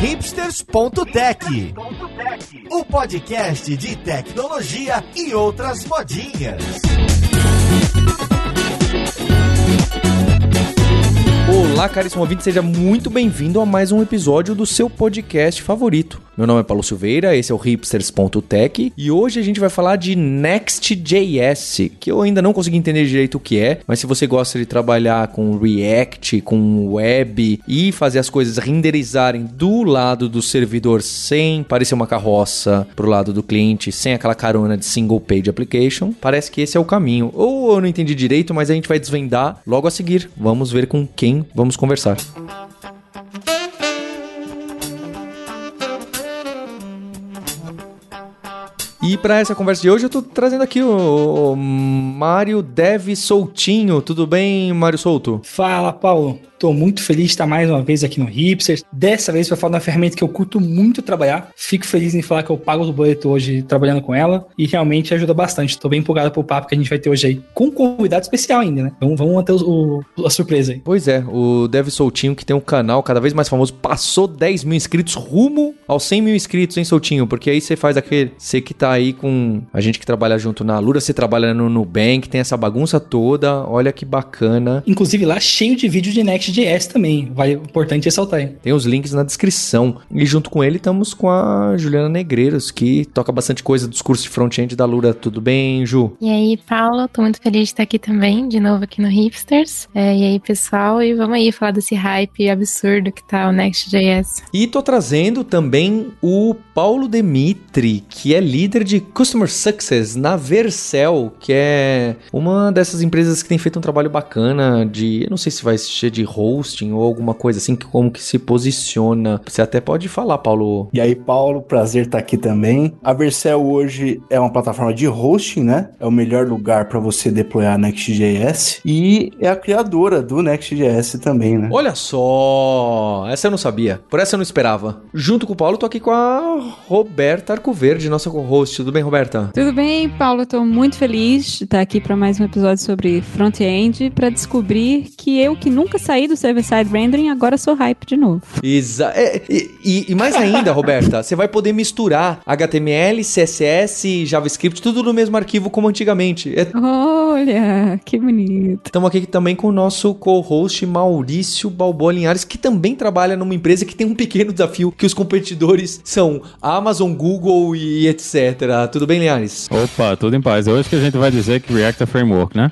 hipsters.tech, o podcast de tecnologia e outras modinhas. Olá, caríssimo ouvinte, seja muito bem-vindo a mais um episódio do seu podcast favorito. Meu nome é Paulo Silveira, esse é o hipsters.tech e hoje a gente vai falar de Next.js, que eu ainda não consegui entender direito o que é, mas se você gosta de trabalhar com React, com web e fazer as coisas renderizarem do lado do servidor sem parecer uma carroça pro lado do cliente, sem aquela carona de single page application, parece que esse é o caminho. Ou eu não entendi direito, mas a gente vai desvendar logo a seguir. Vamos ver com quem vamos conversar. E para essa conversa de hoje eu tô trazendo aqui o Mário Dev Soltinho. Tudo bem, Mário Solto? Fala, Paulo. Tô muito feliz de estar mais uma vez aqui no Hipsters. Dessa vez para falar de uma ferramenta que eu curto muito trabalhar. Fico feliz em falar que eu pago o boleto hoje trabalhando com ela e realmente ajuda bastante. Tô bem empolgado pro papo que a gente vai ter hoje aí. Com um convidado especial ainda, né? Vamos, vamos manter o, o, a surpresa aí. Pois é, o Dev Soltinho, que tem um canal cada vez mais famoso, passou 10 mil inscritos rumo aos 100 mil inscritos, hein, Soltinho? Porque aí você faz aquele. Você que tá aí com a gente que trabalha junto na Lura, você trabalha no Nubank, tem essa bagunça toda. Olha que bacana. Inclusive lá cheio de vídeo de Next.js também vai importante ressaltar. Hein? Tem os links na descrição. E junto com ele estamos com a Juliana Negreiros, que toca bastante coisa dos cursos de front-end da Lura. Tudo bem, Ju? E aí, Paulo, tô muito feliz de estar aqui também, de novo aqui no Hipsters. É, e aí, pessoal, e vamos aí falar desse hype absurdo que tá o Next.js. E tô trazendo também o Paulo Demitri, que é líder de Customer Success na Vercel, que é uma dessas empresas que tem feito um trabalho bacana de, eu não sei se vai ser de hosting ou alguma coisa assim, que como que se posiciona. Você até pode falar, Paulo. E aí, Paulo, prazer estar aqui também. A Vercel hoje é uma plataforma de hosting, né? É o melhor lugar para você deployar Next.js e é a criadora do Next.js também, né? Olha só, essa eu não sabia. Por essa eu não esperava. Junto com o Paulo, tô aqui com a Roberta Arcoverde, nossa co-host. Tudo bem, Roberta? Tudo bem, Paulo. Tô muito feliz de estar aqui para mais um episódio sobre front-end para descobrir que eu que nunca saí do server-side rendering, agora sou hype de novo. Exa é, e, e, mais ainda, Roberta, você vai poder misturar HTML, CSS, JavaScript, tudo no mesmo arquivo como antigamente. É... Olha, que bonito. Estamos aqui também com o nosso co-host Maurício Balboa Linhares, que também trabalha numa empresa que tem um pequeno desafio, que os competidores são Amazon, Google e etc. Tudo bem, Linhares? Opa, tudo em paz. Hoje que a gente vai dizer que React é framework, né?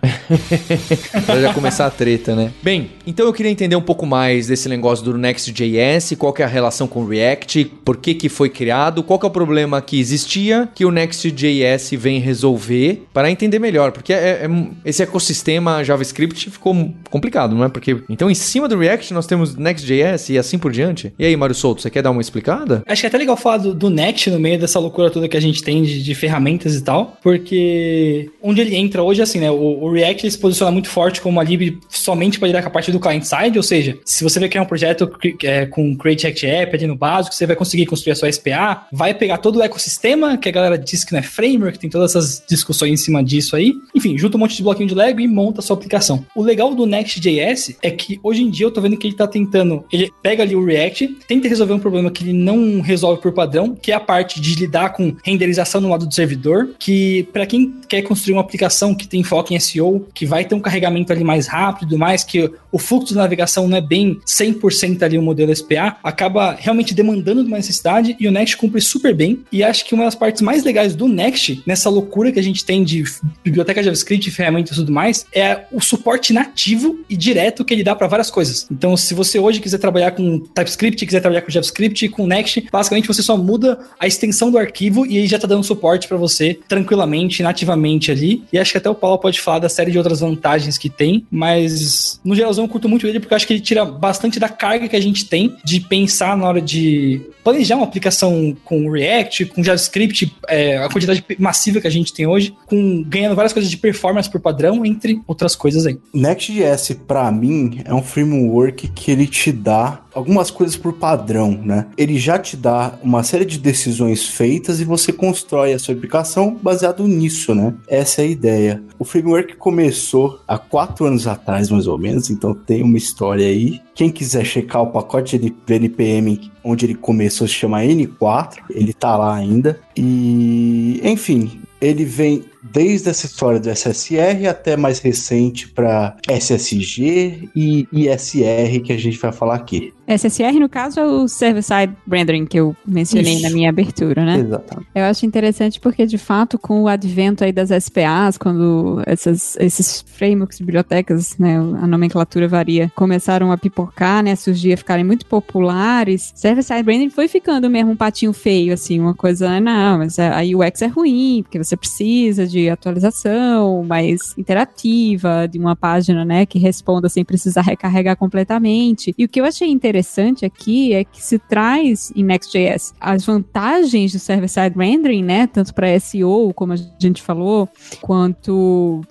pra já começar a treta, né? Bem, então eu queria entender um pouco mais desse negócio do Next.js, qual que é a relação com o React, por que que foi criado, qual que é o problema que existia que o Next.js vem resolver, para entender melhor, porque é, é, esse ecossistema JavaScript ficou complicado, não é? Porque então em cima do React nós temos Next.js e assim por diante. E aí, Mário Souto, você quer dar uma explicada? Acho que é até legal falar do, do Next no meio dessa loucura toda que a gente tem de, de ferramentas e tal, porque onde ele entra hoje, assim, né? O, o React se posiciona muito forte como uma lib somente para lidar com a parte do client-side, ou seja, se você vai criar um projeto é, com Create React App ali no básico, você vai conseguir construir a sua SPA, vai pegar todo o ecossistema, que a galera diz que não é framework, tem todas essas discussões em cima disso aí. Enfim, junta um monte de bloquinho de Lego e monta a sua aplicação. O legal do Next.js é que hoje em dia eu tô vendo que ele tá tentando, ele pega ali o React, tenta resolver um problema que ele não resolve por padrão, que é a parte de lidar com renderização no lado do servidor, que para quem quer construir uma aplicação que tem foco em SEO, que vai ter um carregamento ali mais rápido e mais, que o fluxo de navegação não é bem 100% ali o modelo SPA, acaba realmente demandando de uma necessidade e o Next cumpre super bem. E acho que uma das partes mais legais do Next, nessa loucura que a gente tem de biblioteca JavaScript, ferramentas e tudo mais, é o suporte nativo e direto que ele dá para várias coisas. Então, se você hoje quiser trabalhar com TypeScript, quiser trabalhar com JavaScript, com Next, basicamente você só muda a extensão do arquivo e ele já tá dando suporte para você tranquilamente, nativamente ali. E acho que até o Paulo pode falar da série de outras vantagens que tem, mas no geralzão eu curto muito ele porque acho que ele tira bastante da carga que a gente tem de pensar na hora de planejar uma aplicação com React, com JavaScript, é, a quantidade massiva que a gente tem hoje, com ganhando várias coisas de performance por padrão, entre outras coisas aí. Next.js, para mim, é um framework que ele te dá algumas coisas por padrão, né? Ele já te dá uma série de decisões feitas e você constrói a sua aplicação baseado nisso, né? Essa é a ideia. O framework começou há quatro anos atrás, mais ou menos, então tem uma história aí. Quem quiser checar o pacote de NPM onde ele começou se chama N4, ele tá lá ainda. E, enfim, ele vem desde essa história do SSR até mais recente para SSG e ISR que a gente vai falar aqui. SSR, no caso, é o Server-Side Rendering que eu mencionei Isso. na minha abertura, né? Exatamente. Eu acho interessante porque, de fato, com o advento aí das SPAs, quando essas, esses frameworks, bibliotecas, né, a nomenclatura varia, começaram a pipocar, né, surgir, a ficarem muito populares, server-side rendering foi ficando mesmo um patinho feio, assim, uma coisa, ah, não, mas a a UX é ruim, porque você precisa de atualização mais interativa, de uma página, né, que responda sem precisar recarregar completamente. E o que eu achei interessante aqui é que se traz em Next.js as vantagens do server-side rendering, né, tanto para SEO, como a gente falou, quanto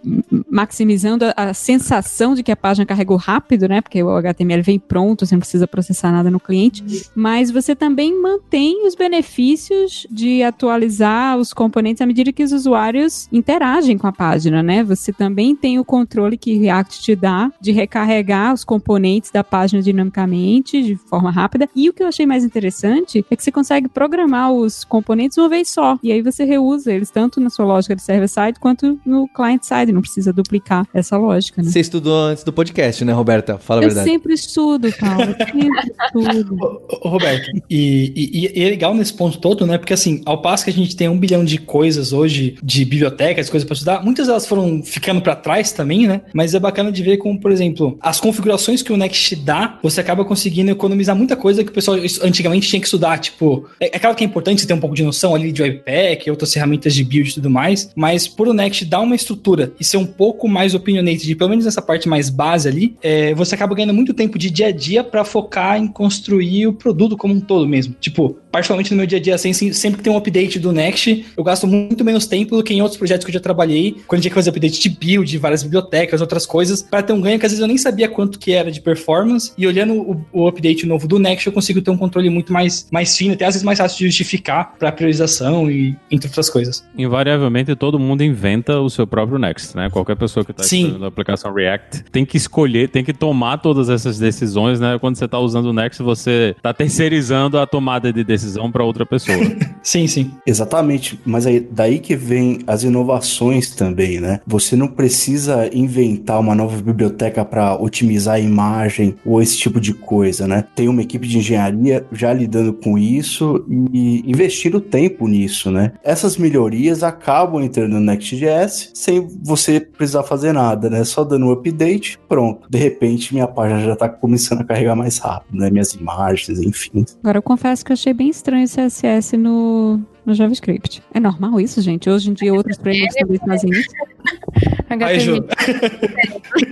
maximizando a, a sensação de que a página carregou rápido, né, porque o HTML vem pronto, você não precisa processar nada no cliente, mas você também mantém os benefícios de atualizar os componentes à medida que os usuários interagem com a página, né? Você também tem o controle que React te dá de recarregar os componentes da página dinamicamente, de forma rápida. E o que eu achei mais interessante é que você consegue programar os componentes uma vez só. E aí você reusa eles tanto na sua lógica de server-side quanto no client-side. Não precisa duplicar essa lógica, né? Você estudou antes do podcast, né, Roberta? Fala a Eu verdade. sempre estudo, Paulo. eu Sempre estudo. Ô, Roberto, e, e- e é legal nesse ponto todo, né? Porque assim, ao passo que a gente tem um bilhão de coisas hoje, de bibliotecas, coisas pra estudar, muitas delas foram ficando pra trás também, né? Mas é bacana de ver como, por exemplo, as configurações que o Next dá, você acaba conseguindo economizar muita coisa que o pessoal antigamente tinha que estudar. Tipo, é, é claro que é importante você ter um pouco de noção ali de Webpack, outras ferramentas de build e tudo mais, mas por o Next dar uma estrutura e ser um pouco mais opinionated, pelo menos nessa parte mais base ali, é, você acaba ganhando muito tempo de dia a dia pra focar em construir o produto como um todo mesmo. Tipo, particularmente no meu dia a dia, assim, sim, sempre que tem um update do Next, eu gasto muito menos tempo do que em outros projetos que eu já trabalhei, quando tinha que fazer update de build, de várias bibliotecas, outras coisas, para ter um ganho que às vezes eu nem sabia quanto que era de performance, e olhando o, o update novo do Next, eu consigo ter um controle muito mais, mais fino, até às vezes mais fácil de justificar para priorização e entre outras coisas. Invariavelmente todo mundo inventa o seu próprio Next, né? Qualquer pessoa que está Sim. estudando a aplicação React tem que escolher, tem que tomar todas essas decisões, né? Quando você está usando o Next, você está terceirizando a tomada de decisão para outra pessoa. Sim, sim. Exatamente, mas aí, daí que vem as inovações também, né? Você não precisa inventar uma nova biblioteca para otimizar a imagem ou esse tipo de coisa, né? Tem uma equipe de engenharia já lidando com isso e investindo tempo nisso, né? Essas melhorias acabam entrando no Next.js sem você precisar fazer nada, né? Só dando um update, pronto. De repente minha página já tá começando a carregar mais rápido, né? Minhas imagens, enfim. Agora, eu confesso que eu achei bem estranho o CSS no, no JavaScript. É normal isso, gente? Hoje em dia, outros frameworks também fazem isso.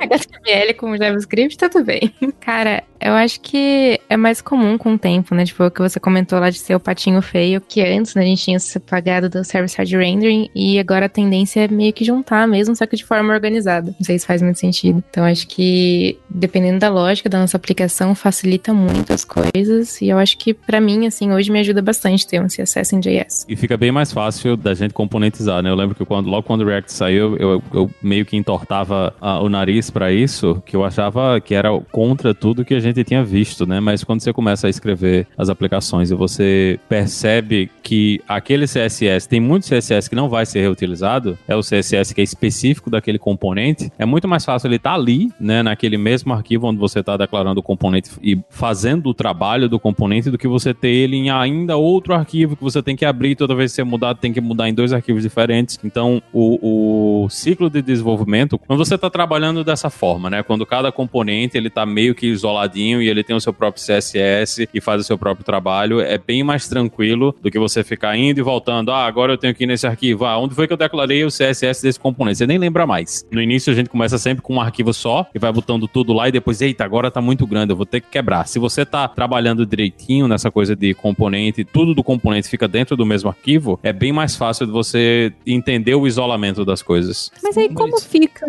HTML com JavaScript, tá tudo bem. Cara, eu acho que é mais comum com o tempo, né? Tipo, o que você comentou lá de ser o patinho feio, que antes né, a gente tinha se pagado do server-side rendering e agora a tendência é meio que juntar mesmo, só que de forma organizada. Não sei se faz muito sentido. Então, acho que dependendo da lógica da nossa aplicação, facilita muito as coisas e eu acho que pra mim, assim, hoje me ajuda bastante ter um CSS em JS. E fica bem mais fácil da gente componentizar, né? Eu lembro que quando, logo quando o React saiu, eu, eu meio que entortava ah, o nariz pra isso, que eu achava que era contra tudo que a gente tinha visto, né? Mas quando você começa a escrever as aplicações e você percebe que aquele CSS, tem muito CSS que não vai ser reutilizado, é o CSS que é específico daquele componente, é muito mais fácil ele estar ali, né? Naquele mesmo arquivo onde você está declarando o componente e fazendo o trabalho do componente do que você ter ele em ainda outro arquivo que você tem que abrir toda vez que você mudar, tem que mudar em dois arquivos diferentes. Então, o, o ciclo de desenvolvimento, quando você está trabalhando dessa forma, né? Quando cada componente ele tá meio que isoladinho e ele tem o seu próprio CSS e faz o seu próprio trabalho, é bem mais tranquilo do que você ficar indo e voltando. Ah, agora eu tenho que ir nesse arquivo. Ah, onde foi que eu declarei o CSS desse componente? Você nem lembra mais. No início a gente começa sempre com um arquivo só e vai botando tudo lá e depois, eita, agora tá muito grande, eu vou ter que quebrar. Se você tá trabalhando direitinho nessa coisa de componente, tudo do componente fica dentro do mesmo arquivo, é bem mais fácil de você entender o isolamento das coisas. Mas aí, como fica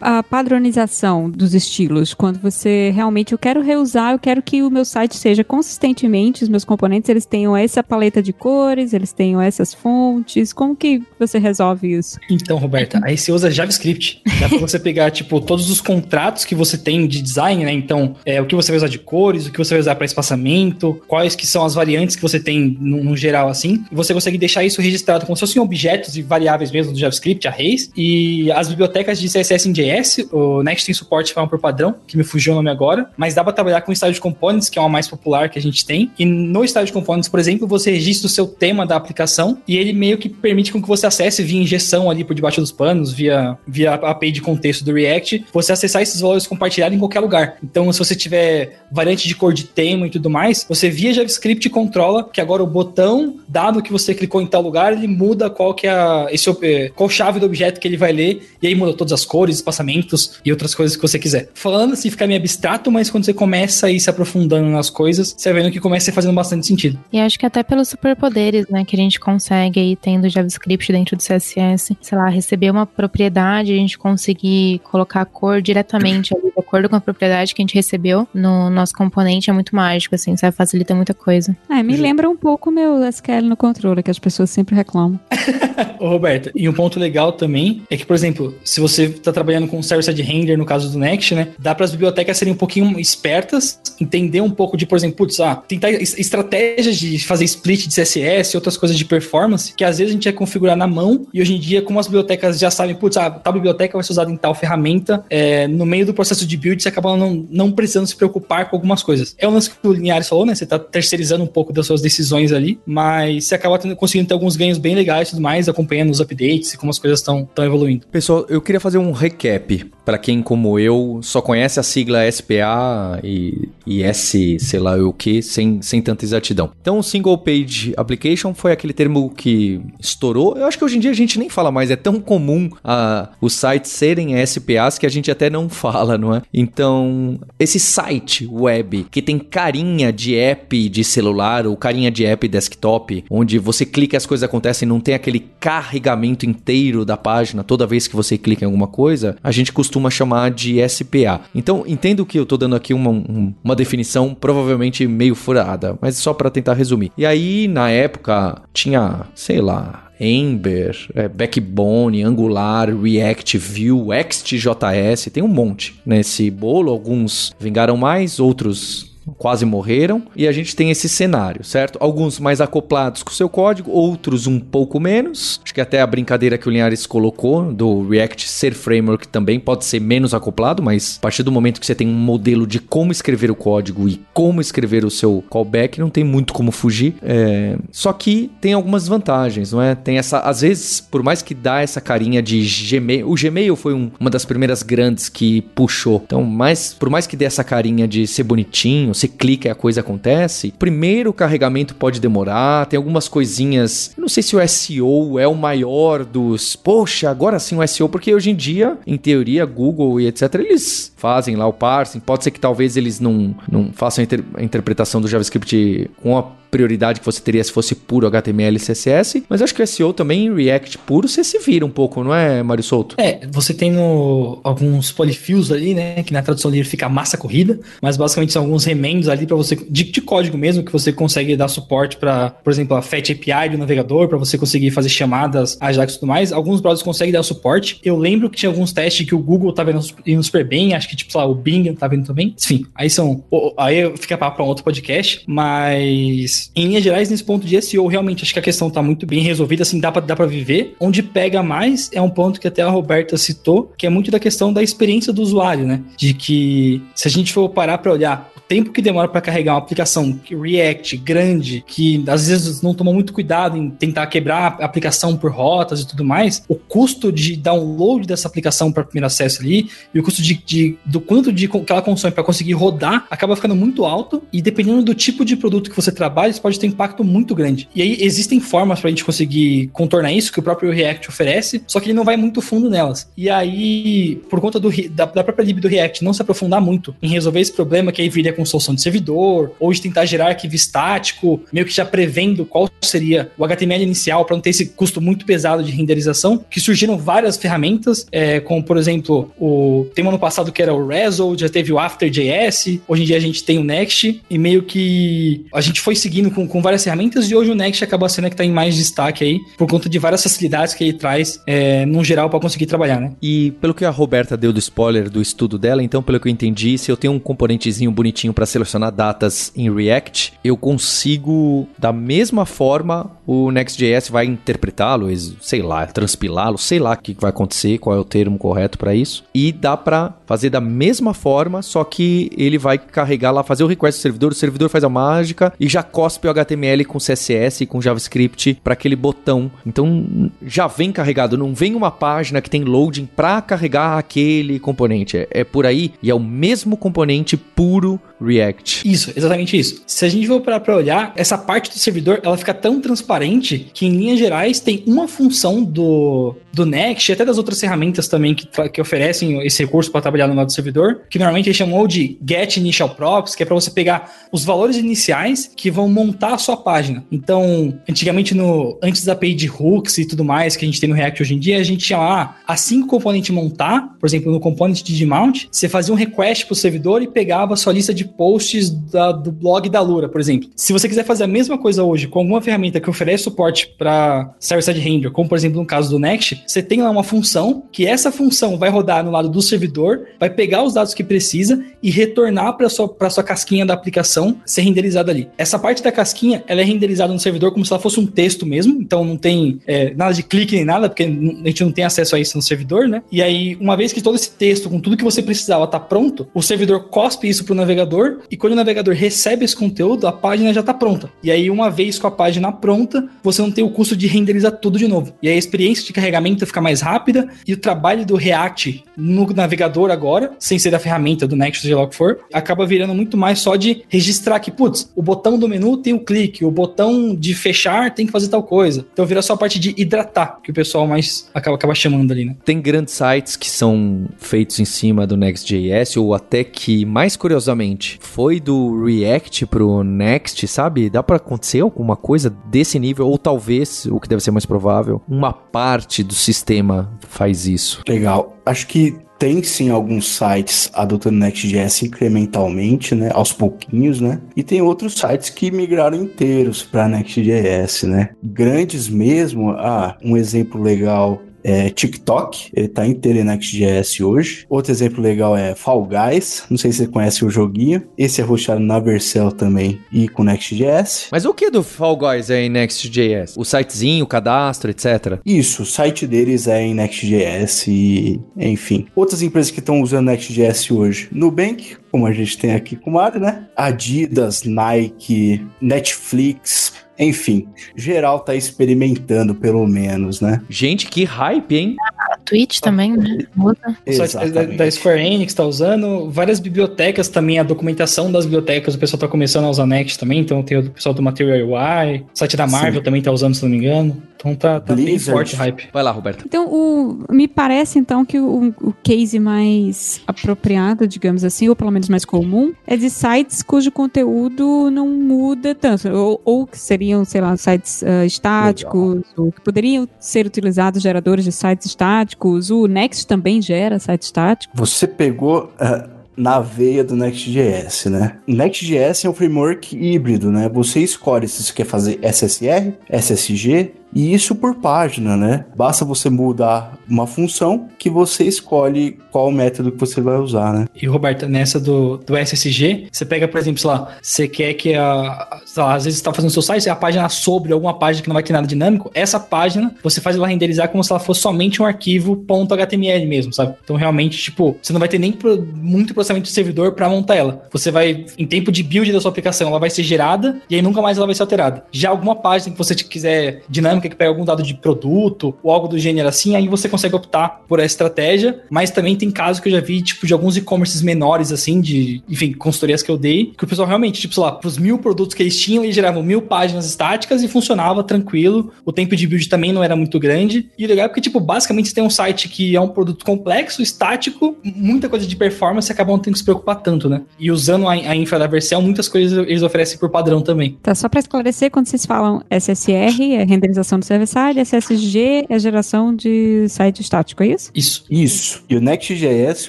a, a padronização dos estilos? Quando você realmente, eu quero reusar, eu quero que o meu site seja consistentemente, os meus componentes, eles tenham essa paleta de cores, eles tenham essas fontes. Como que você resolve isso? Então, Roberta, aí você usa JavaScript. Dá pra você pegar, tipo, todos os contratos que você tem de design, né? Então, é, o que você vai usar de cores, o que você vai usar para espaçamento, quais que são as variantes que você tem no, no geral, assim. E você consegue deixar isso registrado como se fossem objetos e variáveis mesmo do JavaScript, arrays. E as bibliotecas de CSS em JS, o Next tem suporte para por padrão, que me fugiu o nome agora, mas dá para trabalhar com Style Components, que é uma mais popular que a gente tem. E no Style Components, por exemplo, você registra o seu tema da aplicação e ele meio que permite com que você acesse via injeção ali por debaixo dos panos, via, via API de contexto do React, você acessar esses valores compartilhados em qualquer lugar. Então, se você tiver variante de cor de tema e tudo mais, você via JavaScript controla que agora o botão, dado que você clicou em tal lugar, ele muda qual que é a, esse, eh, qual chave do objeto que ele vai ler, e aí muda todas as cores, espaçamentos e outras coisas que você quiser. Falando assim, fica meio abstrato, mas quando você começa a ir se aprofundando nas coisas, você vai vendo que começa a fazendo bastante sentido. E acho que até pelos superpoderes, né, que a gente consegue aí tendo JavaScript dentro do CSS, sei lá, receber uma propriedade, a gente conseguir colocar a cor diretamente ali, de acordo com a propriedade que a gente recebeu no nosso componente, é muito mágico, assim, sabe? Facilita muita coisa. É, me lembra um pouco o meu SQL no controle, que as pessoas sempre reclamam. Ô, Roberto, e um ponto legal também é que, por exemplo, se você está trabalhando com server-side render no caso do Next, né, dá para as bibliotecas serem um pouquinho espertas, entender um pouco de, por exemplo, putz, ah, tentar estratégias de fazer split de CSS outras coisas de performance, que às vezes a gente ia configurar na mão, e hoje em dia, como as bibliotecas já sabem, putz, ah, tal biblioteca vai ser usada em tal ferramenta, é, no meio do processo de build, você acaba não, não precisando se preocupar com algumas coisas. É o lance que o Linhares falou, né? Você tá terceirizando um pouco das suas decisões ali, mas você acaba tendo, conseguindo ter alguns ganhos bem legais e tudo mais, acompanhando os updates e como as coisas estão evoluindo. Pessoal, eu queria fazer um recap para quem, como eu, só conhece a sigla SPA e, e S, sei lá o que, sem, sem tanta exatidão. Então, o Single Page Application foi aquele termo que estourou. Eu acho que hoje em dia a gente nem fala mais, é tão comum a, os sites serem SPAs que a gente até não fala, não é? Então, esse site web que tem carinha de app de celular ou carinha de app desktop, onde você clica e as coisas acontecem, não tem aquele carregamento inteiro da página toda vez que você clica em alguma coisa, a gente costuma chamar de SPA. Então, entendo que eu tô dando aqui uma, um, uma definição provavelmente meio furada, mas só para tentar resumir. E aí, na época, tinha, sei lá, Ember, é, Backbone, Angular, React, Vue, XTJS, tem um monte nesse bolo. Alguns vingaram mais, outros quase morreram, e a gente tem esse cenário, certo? Alguns mais acoplados com o seu código, outros um pouco menos. Acho que até a brincadeira que o Linhares colocou do React ser framework também pode ser menos acoplado, mas a partir do momento que você tem um modelo de como escrever o código e como escrever o seu callback, não tem muito como fugir. É... Só que tem algumas vantagens, não é? Tem essa, às vezes, por mais que dá essa carinha de Gmail, o Gmail foi um, uma das primeiras grandes que puxou. Então, mais, por mais que dê essa carinha de ser bonitinho, você clica e a coisa acontece. Primeiro o carregamento pode demorar, tem algumas coisinhas. Não sei se o SEO é o maior dos. Poxa, agora sim o SEO, porque hoje em dia, em teoria, Google e etc., eles fazem lá o parsing. Pode ser que talvez eles não, não façam a, inter a interpretação do JavaScript com a prioridade que você teria se fosse puro HTML e CSS, mas acho que o SEO também em React puro você se vira um pouco, não é, Mário Souto? É, você tem no, alguns polyfills ali, né, que na tradução livre fica massa corrida, mas basicamente são alguns ali para você, de, de, código mesmo, que você consegue dar suporte para, por exemplo, a Fetch API do navegador, para você conseguir fazer chamadas Ajax e tudo mais. Alguns browsers conseguem dar suporte. Eu lembro que tinha alguns testes que o Google vendo indo super bem, acho que, tipo, lá, o Bing tá vendo também. Enfim, aí são, aí fica para um outro podcast, mas em linhas gerais, nesse ponto de SEO, realmente acho que a questão está muito bem resolvida, assim, dá para dá pra viver. Onde pega mais é um ponto que até a Roberta citou, que é muito da questão da experiência do usuário, né? De que se a gente for parar para olhar tempo que demora para carregar uma aplicação React grande, que às vezes não toma muito cuidado em tentar quebrar a aplicação por rotas e tudo mais, o custo de download dessa aplicação para primeiro acesso ali e o custo de, de do quanto de que ela consome para conseguir rodar acaba ficando muito alto e dependendo do tipo de produto que você trabalha, detalhes pode ter impacto muito grande. E aí existem formas para a gente conseguir contornar isso que o próprio React oferece, só que ele não vai muito fundo nelas. E aí, por conta do, da, da própria lib do React não se aprofundar muito em resolver esse problema que aí viria com solução de servidor, ou de tentar gerar arquivo estático, meio que já prevendo qual seria o HTML inicial para não ter esse custo muito pesado de renderização, que surgiram várias ferramentas, é, como por exemplo, o tem um ano passado que era o Resol, já teve o After.js, hoje em dia a gente tem o Next, e meio que a gente foi seguindo com, com várias ferramentas, e hoje o Next acaba sendo a que está em mais destaque aí, por conta de várias facilidades que ele traz, é, no geral, para conseguir trabalhar, né? E pelo que a Roberta deu do spoiler do estudo dela, então, pelo que eu entendi, se eu tenho um componentezinho bonitinho para selecionar datas em React, eu consigo, da mesma forma, o Next.js vai interpretá-lo, sei lá, transpilá-lo, sei lá o que vai acontecer, qual é o termo correto para isso, e dá para fazer da mesma forma, só que ele vai carregar lá, fazer o request do servidor, o servidor faz a mágica e já cospe o HTML com CSS e com JavaScript para aquele botão. Então já vem carregado, não vem uma página que tem loading para carregar aquele componente. É, é por aí e é o mesmo componente puro React. Isso, exatamente isso. Se a gente for parar para olhar, essa parte do servidor, ela fica tão transparente que em linhas gerais tem uma função do, do Next e até das outras ferramentas também que, que oferecem esse recurso para trabalhar no lado do servidor, que normalmente eles chamam de Get Initial Props, que é para você pegar os valores iniciais que vão montar a sua página. Então, antigamente no antes da API de hooks e tudo mais que a gente tem no React hoje em dia, a gente tinha lá assim que o componente montar, por exemplo, no componente de mount, você fazia um request para o servidor e pegava a sua lista de posts da, do blog da Lura, por exemplo. Se você quiser fazer a mesma coisa hoje com alguma ferramenta que oferece suporte para server-side render, como por exemplo no caso do Next, você tem lá uma função que essa função vai rodar no lado do servidor, vai pegar os dados que precisa e retornar para sua sua casquinha da aplicação ser renderizada ali. Essa parte da casquinha, ela é renderizada no servidor como se ela fosse um texto mesmo, então não tem é, nada de clique nem nada, porque a gente não tem acesso a isso no servidor, né? E aí, uma vez que todo esse texto com tudo que você precisava tá pronto, o servidor cospe isso pro navegador e quando o navegador recebe esse conteúdo, a página já está pronta. E aí, uma vez com a página pronta, você não tem o custo de renderizar tudo de novo. E aí, a experiência de carregamento fica mais rápida e o trabalho do React no navegador agora, sem ser da ferramenta do Next, seja lá o que for, acaba virando muito mais só de registrar que, putz, o botão do menu tem o clique, o botão de fechar tem que fazer tal coisa. Então vira só a parte de hidratar, que o pessoal mais acaba, acaba chamando ali, né? Tem grandes sites que são feitos em cima do Next.js, ou até que, mais curiosamente, foi do React pro Next, sabe? Dá para acontecer alguma coisa desse nível ou talvez, o que deve ser mais provável, uma parte do sistema faz isso. Legal. Acho que tem sim alguns sites adotando Next.js incrementalmente, né, aos pouquinhos, né? E tem outros sites que migraram inteiros para Next.js, né? Grandes mesmo, ah, um exemplo legal é, TikTok, ele tá inteiro em Next.js hoje. Outro exemplo legal é Fall Guys, não sei se você conhece o joguinho. Esse é roxado na Vercel também e com Next.js. Mas o que do Fall Guys é em Next.js? O sitezinho, o cadastro, etc? Isso, o site deles é em Next.js e enfim. Outras empresas que estão usando Next.js hoje, Nubank, como a gente tem aqui com o Mário, né? Adidas, Nike, Netflix, enfim, geral tá experimentando, pelo menos, né? Gente, que hype, hein? A Twitch também, né? Muda. O site da, da Square Enix tá usando, várias bibliotecas também, a documentação das bibliotecas, o pessoal tá começando a usar Next também, então tem o pessoal do Material UI, o site da Marvel Sim. também tá usando, se não me engano. Então tá, tá bem forte hype. Vai lá, Roberto. Então, o, me parece então que o, o case mais apropriado, digamos assim, ou pelo menos mais comum, é de sites cujo conteúdo não muda tanto, ou, ou que seriam, sei lá, sites uh, estáticos, Legal. ou que poderiam ser utilizados geradores de sites estáticos. O Next também gera site estático. Você pegou. Uh na veia do Next.js, né? Next.js é um framework híbrido, né? Você escolhe se você quer fazer SSR, SSG e isso por página, né? Basta você mudar uma função que você escolhe qual método que você vai usar, né? E Roberto, nessa do, do SSG, você pega, por exemplo, sei lá, você quer que a. Lá, às vezes você tá fazendo seu site, a página sobre alguma página que não vai ter nada dinâmico, essa página você faz ela renderizar como se ela fosse somente um arquivo .html mesmo, sabe? Então realmente, tipo, você não vai ter nem pro, muito processamento de servidor para montar ela. Você vai, em tempo de build da sua aplicação, ela vai ser gerada e aí nunca mais ela vai ser alterada. Já alguma página que você quiser dinâmica que pegue algum dado de produto ou algo do gênero assim, aí você consegue optar por essa estratégia. Mas também tem casos que eu já vi, tipo, de alguns e-commerces menores, assim, de, enfim, consultorias que eu dei, que o pessoal realmente, tipo, sei lá, pros mil produtos que eles tinham, eles geravam mil páginas estáticas e funcionava tranquilo. O tempo de build também não era muito grande. E o legal é porque, tipo, basicamente você tem um site que é um produto complexo, estático, muita coisa de performance, acabam tendo que se preocupar tanto, né? E usando a, a infra da muitas coisas eles oferecem por padrão também. Tá, só para esclarecer, quando vocês falam SSR, é renderização do server-side, SSG é geração de site estático, é isso? Isso. Isso. E o Next.js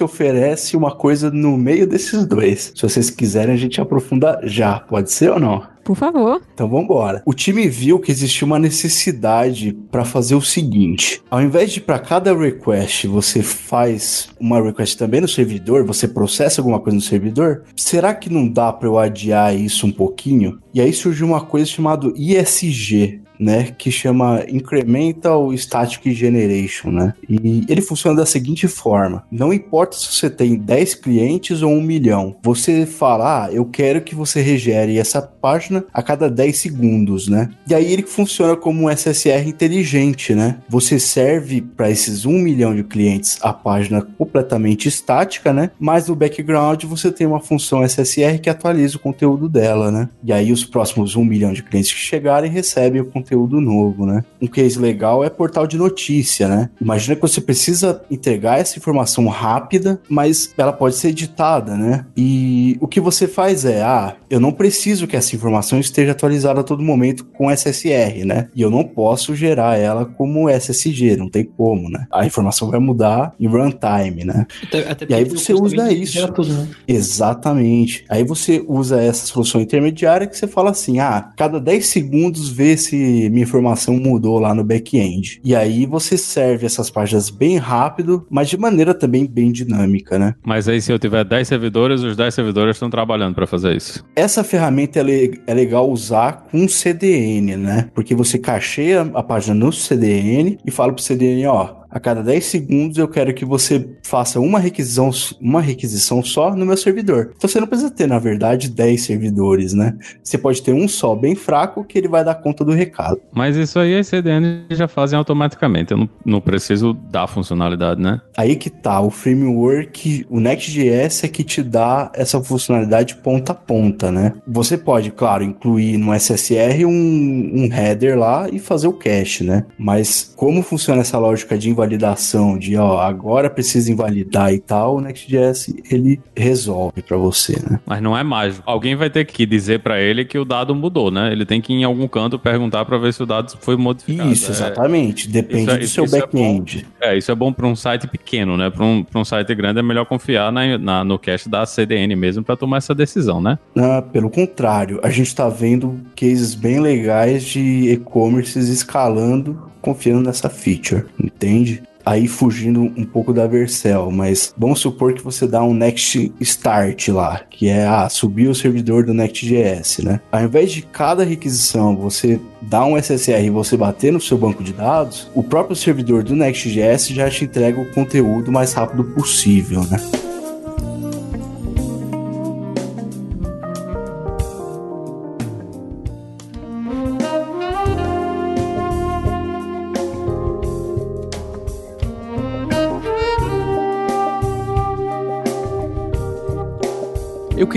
oferece uma coisa no meio desses dois. Se vocês quiserem, a gente aprofunda já. Pode ser ou não? Por favor. Então vamos embora. O time viu que existia uma necessidade para fazer o seguinte: ao invés de para cada request você faz uma request também no servidor, você processa alguma coisa no servidor, será que não dá para eu adiar isso um pouquinho? E aí surgiu uma coisa chamada ISG, né, que chama Incremental Static Generation, né? E ele funciona da seguinte forma: não importa se você tem 10 clientes ou 1 milhão, você fala, ah, eu quero que você regere essa página a cada 10 segundos, né? E aí ele funciona como um SSR inteligente, né? Você serve para esses 1 milhão de clientes a página completamente estática, né? Mas no background você tem uma função SSR que atualiza o conteúdo dela, né? E aí os próximos 1 milhão de clientes que chegarem recebem o conteúdo novo, né? Um case legal é portal de notícia, né? Imagina que você precisa entregar essa informação rápida, mas ela pode ser editada, né? E o que você faz é, ah, eu não preciso que essa informação esteja atualizada a todo momento com SSR, né? E eu não posso gerar ela como SSG, não tem como, né? A informação vai mudar em runtime, né? Até, até E aí você usa isso. Tudo, né? Exatamente. Aí você usa essa solução intermediária que você fala assim: ah, cada 10 segundos vê se minha informação mudou lá no back-end. E aí você serve essas páginas bem rápido, mas de maneira também bem dinâmica, né? Mas aí, se eu tiver 10 servidores, os 10 servidores estão trabalhando para fazer isso. Essa ferramenta é, le- é legal usar com CDN, né? Porque você cacheia a página no CDN e fala pro CDN, ó, a cada 10 segundos eu quero que você faça uma requisição, uma requisição só no meu servidor. Então você não precisa ter, na verdade, 10 servidores, né? Você pode ter um só bem fraco que ele vai dar conta do recado. Mas isso aí as CDN já fazem automaticamente. Eu não, não preciso dar funcionalidade, né? Aí que tá, o framework, o Next.js é que te dá essa funcionalidade ponta a ponta, né? Você pode, claro, incluir no SSR um, um header lá e fazer o cache, né? Mas como funciona essa lógica de invalidação, de ó, agora precisa invalidar e tal, o Next.js ele resolve pra você, né? Mas não é mágico. Alguém vai ter que dizer pra ele que o dado mudou, né? Ele tem que ir em algum canto perguntar pra ver se o dado foi modificado. Isso, É- exatamente. Depende isso é- do seu isso é back-end. É, isso é bom para um site pequeno, né? Para um, pra um site grande é melhor confiar na, na- no cache da CDN mesmo para tomar essa decisão, né? Ah, pelo contrário, a gente tá vendo cases bem legais de e-commerces escalando, confiando nessa feature, entende? Aí fugindo um pouco da Vercel, mas vamos supor que você dá um Next Start lá, que é ah, subir o servidor do Next.js, né? Ao invés de cada requisição você dar um SSR e você bater no seu banco de dados, o próprio servidor do Next.js já te entrega o conteúdo mais rápido possível, né?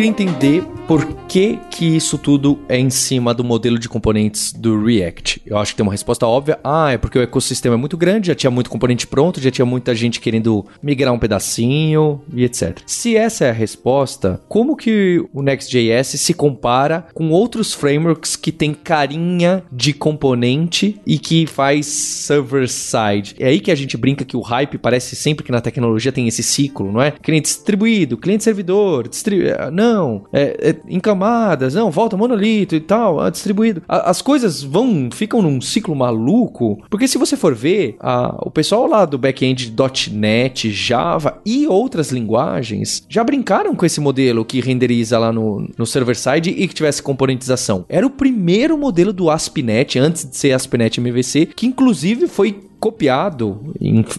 Entender por que que isso tudo é em cima do modelo de componentes do React. Eu acho que tem uma resposta óbvia. Ah, é porque o ecossistema é muito grande, já tinha muito componente pronto, já tinha muita gente querendo migrar um pedacinho e etc. Se essa é a resposta, como que o Next.js se compara com outros frameworks que tem carinha de componente e que faz server-side? É aí que a gente brinca que o hype parece sempre que na tecnologia tem esse ciclo, não é? Cliente distribuído, cliente servidor, distri... não, é, é em camadas, não, volta monolito e tal, ah, distribuído. A- as coisas vão, ficam num ciclo maluco, porque se você for ver, a- o pessoal lá do back-end .NET, Java e outras linguagens já brincaram com esse modelo que renderiza lá no, no server-side e que tivesse componentização. Era o primeiro modelo do ASP.NET, antes de ser ASP.NET MVC, que inclusive foi copiado,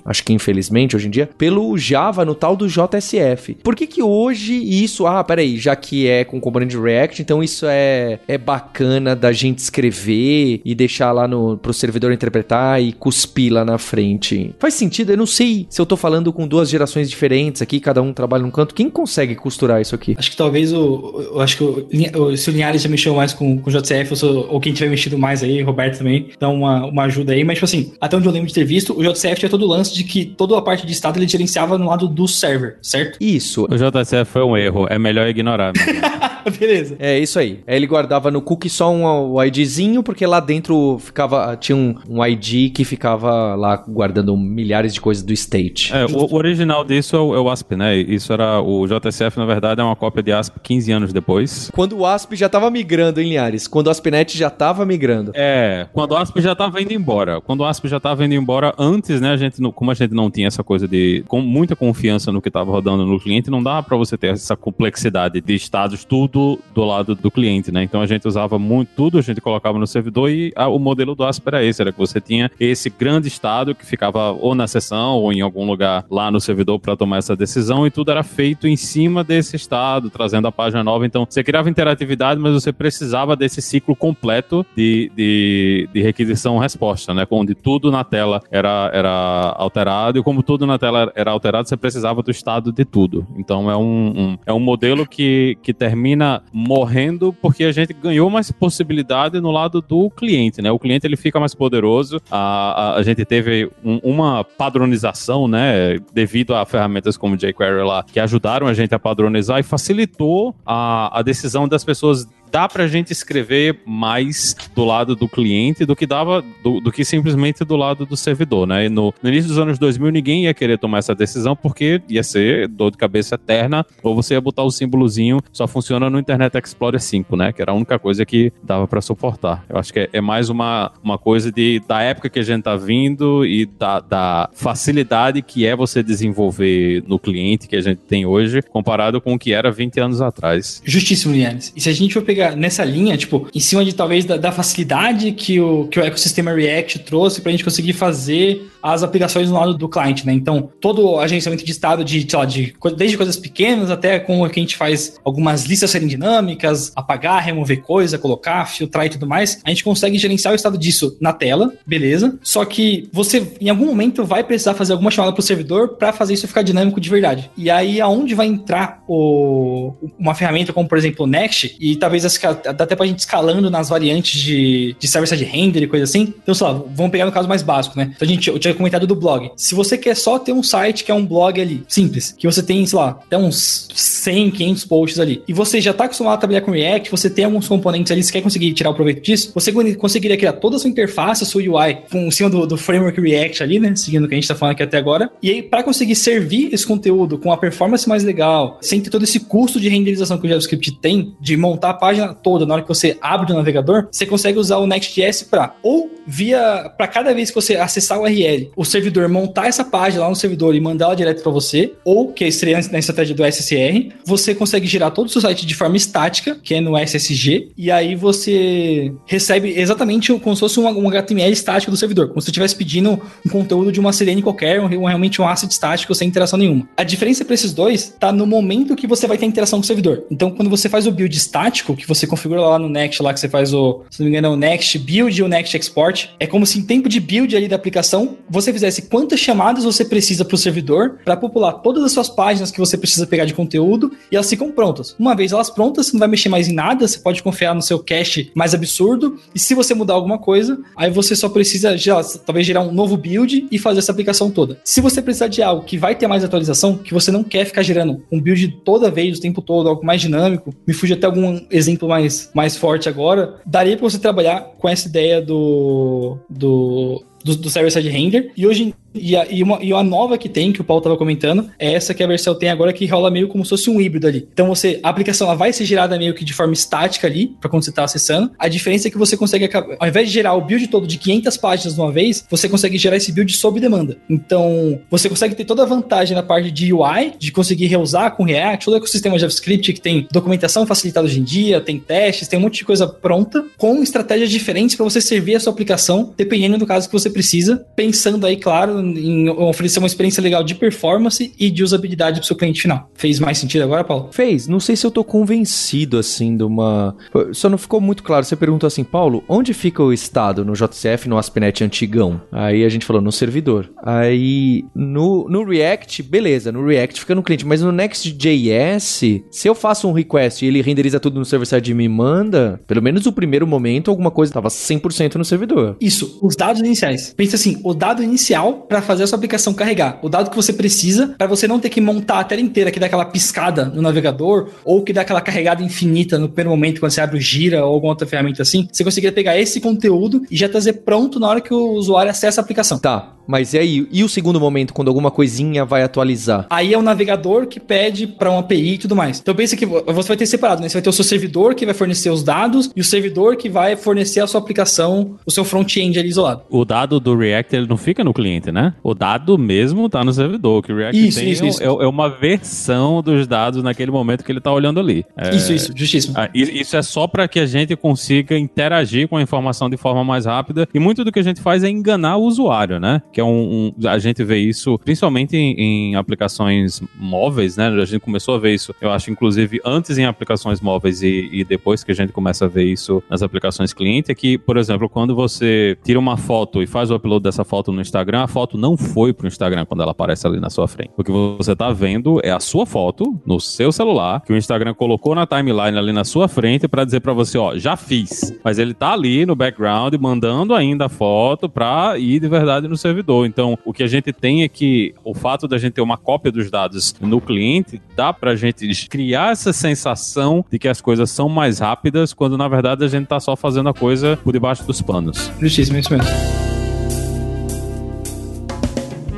acho que infelizmente hoje em dia, pelo Java no tal do JSF. Por que que hoje isso, ah, peraí, já que é com componente React, então isso é, é bacana da gente escrever e deixar lá no, pro servidor interpretar e cuspir lá na frente? Faz sentido? Eu não sei se eu tô falando com duas gerações diferentes aqui, cada um trabalha num canto. Quem consegue costurar isso aqui? Acho que talvez o. Eu acho que o, se o Linhares já mexeu mais com, com JCF, ou, ou quem tiver mexido mais aí, Roberto também, dá uma, uma ajuda aí. Mas, tipo assim, até onde eu lembro de ter visto, o JCF tinha todo o lance de que toda a parte de estado ele gerenciava no lado do server, certo? Isso. O JSF foi um erro, é melhor ignorar. Beleza. É isso aí. Aí ele guardava no cookie só um, o IDzinho, porque lá dentro ficava tinha um, um ID que ficava lá guardando milhares de coisas do state. É, o, o original disso é o, é o ASP, né? Isso era o JSF, na verdade, é uma cópia de ASP 15 anos depois. Quando o ASP já tava migrando em Linhares, quando o ASP.NET já tava migrando. É, quando o ASP já tava indo embora. Quando o ASP já tava indo embora, antes, né, a gente, não- como a gente não tinha essa coisa de, com muita confiança no que tava rodando no cliente, não dava pra você ter essa complexidade de estados, tudo do lado do cliente, né? Então a gente usava muito, tudo a gente colocava no servidor e a- o modelo do ASP era esse, era que você tinha esse grande estado que ficava ou na sessão ou em algum lugar lá no servidor para tomar essa decisão e tudo era feito em cima desse estado, trazendo a página nova. Então você criava interatividade, mas você precisava desse ciclo completo de, de, de requisição-resposta, né? Onde tudo na tela era, era alterado e como tudo na tela era alterado, você precisava do estado de tudo. Então é um, um- é um modelo que, que termina morrendo porque a gente ganhou mais possibilidade no lado do cliente, né? O cliente ele fica mais poderoso. A, a, a gente teve um- uma padronização, né? Devido a ferramentas como jQuery lá, que ajudaram a gente a padronizar e facilitou a, a decisão das pessoas dá pra gente escrever mais do lado do cliente do que dava do, do que simplesmente do lado do servidor, né? No, no início dos anos 2000 ninguém ia querer tomar essa decisão porque ia ser dor de cabeça eterna ou você ia botar o símbolozinho só funciona no Internet Explorer 5, né? Que era a única coisa que dava pra suportar. Eu acho que é, é mais uma, uma coisa de da época que a gente tá vindo e da, da facilidade que é você desenvolver no cliente que a gente tem hoje comparado com o que era 20 anos atrás. Justíssimo, Linhares. E se a gente for pegar nessa linha, tipo, em cima de talvez da, da facilidade que o, que o ecossistema React trouxe pra gente conseguir fazer as aplicações no lado do cliente, né? Então, todo o agenciamento de estado de, sei lá, de, desde coisas pequenas até com o que a gente faz algumas listas serem dinâmicas, apagar, remover coisa, colocar, filtrar e tudo mais, a gente consegue gerenciar o estado disso na tela, beleza? Só que você, em algum momento, vai precisar fazer alguma chamada pro servidor para fazer isso ficar dinâmico de verdade. E aí, aonde vai entrar o, uma ferramenta como, por exemplo, o Next, e talvez dá até pra gente escalando nas variantes de, de server-side render e coisa assim. Então, sei lá, vamos pegar no caso mais básico, né? Então, a gente, eu tinha comentado do blog. Se você quer só ter um site que é um blog ali, simples, que você tem, sei lá, até uns 100, 500 posts ali, e você já tá acostumado a trabalhar com React, você tem alguns componentes ali, você quer conseguir tirar o proveito disso, você conseguiria criar toda a sua interface, a sua UI, com, em cima do, do framework React ali, né? Seguindo o que a gente tá falando aqui até agora. E aí, para conseguir servir esse conteúdo com a performance mais legal, sem ter todo esse custo de renderização que o JavaScript tem, de montar a página toda na hora que você abre o navegador, você consegue usar o Next.js para ou via para cada vez que você acessar o URL, o servidor montar essa página lá no servidor e mandar ela direto para você, ou que é estreante na estratégia do SSR, você consegue gerar todo o seu site de forma estática, que é no SSG, e aí você recebe exatamente como se fosse um, HTML estático do servidor, como se você estivesse pedindo um conteúdo de uma CDN qualquer, um, realmente um asset estático sem interação nenhuma. A diferença para esses dois tá no momento que você vai ter interação com o servidor. Então, quando você faz o build estático, que você configura lá no Next, lá que você faz o, se não me engano, é o Next Build e o Next Export, é como se em tempo de build ali da aplicação, você fizesse quantas chamadas você precisa para o servidor para popular todas as suas páginas que você precisa pegar de conteúdo e elas ficam prontas. Uma vez elas prontas, você não vai mexer mais em nada, você pode confiar no seu cache mais absurdo, e se você mudar alguma coisa, aí você só precisa gerar, talvez gerar um novo build e fazer essa aplicação toda. Se você precisar de algo que vai ter mais atualização, que você não quer ficar gerando um build toda vez, o tempo todo, algo mais dinâmico, me fuge até algum exemplo mais, mais forte agora, daria para você trabalhar com essa ideia do, do do, do server-side render. E hoje em E a, e, uma, e a nova que tem, que o Paulo estava comentando, é essa que a versão tem agora que rola meio como se fosse um híbrido ali. Então você, a aplicação ela vai ser gerada meio que de forma estática ali, para quando você está acessando. A diferença é que você consegue, ao invés de gerar o build todo de 500 páginas de uma vez, você consegue gerar esse build sob demanda. Então você consegue ter toda a vantagem na parte de UI, de conseguir reusar com React, todo o ecossistema JavaScript que tem documentação facilitada hoje em dia, tem testes, tem um monte de coisa pronta, com estratégias diferentes para você servir a sua aplicação, dependendo do caso que você precisa, pensando aí, claro, em oferecer uma experiência legal de performance e de usabilidade para o seu cliente final. Fez mais sentido agora, Paulo? Fez. Não sei se eu tô convencido, assim, de uma... Só não ficou muito claro. Você perguntou assim, Paulo, onde fica o estado no JCF, no ASP.NET antigão? Aí a gente falou, no servidor. Aí, no, no React, beleza, no React fica no cliente, mas no Next.js, se eu faço um request e ele renderiza tudo no server-side e me manda, pelo menos o primeiro momento, alguma coisa estava 100% no servidor. Isso, os dados iniciais. Pensa assim, o dado inicial para fazer a sua aplicação carregar, o dado que você precisa para você não ter que montar a tela inteira, que dá aquela piscada no navegador, ou que dá aquela carregada infinita no primeiro momento quando você abre o Gira ou alguma outra ferramenta assim. Você conseguiria pegar esse conteúdo e já trazer pronto na hora que o usuário acessa a aplicação. Tá, mas e aí? E o segundo momento, quando alguma coisinha vai atualizar? Aí é o navegador que pede para uma API e tudo mais. Então pensa que você vai ter separado, né? Você vai ter o seu servidor que vai fornecer os dados e o servidor que vai fornecer a sua aplicação, o seu front-end ali isolado. O dado do React ele não fica no cliente, né? O dado mesmo tá no servidor. Que o React isso, tem isso, é, isso. É, é, uma versão dos dados naquele momento que ele tá olhando ali. É... Isso, isso, justíssimo. Ah, isso é só para que a gente consiga interagir com a informação de forma mais rápida e muito do que a gente faz é enganar o usuário, né? Que é um, um a gente vê isso principalmente em, em, aplicações móveis, né? A gente começou a ver isso, eu acho, inclusive antes em aplicações móveis e, e depois que a gente começa a ver isso nas aplicações cliente, é que, por exemplo, quando você tira uma foto e faz o upload dessa foto no Instagram, a foto não foi pro Instagram quando ela aparece ali na sua frente. O que você tá vendo é a sua foto no seu celular, que o Instagram colocou na timeline ali na sua frente para dizer para você, ó, já fiz. Mas ele tá ali no background mandando ainda a foto pra ir de verdade no servidor. Então, o que a gente tem é que o fato da gente ter uma cópia dos dados no cliente dá pra gente criar essa sensação de que as coisas são mais rápidas, quando na verdade a gente tá só fazendo a coisa por debaixo dos panos. Justíssimo, isso mesmo.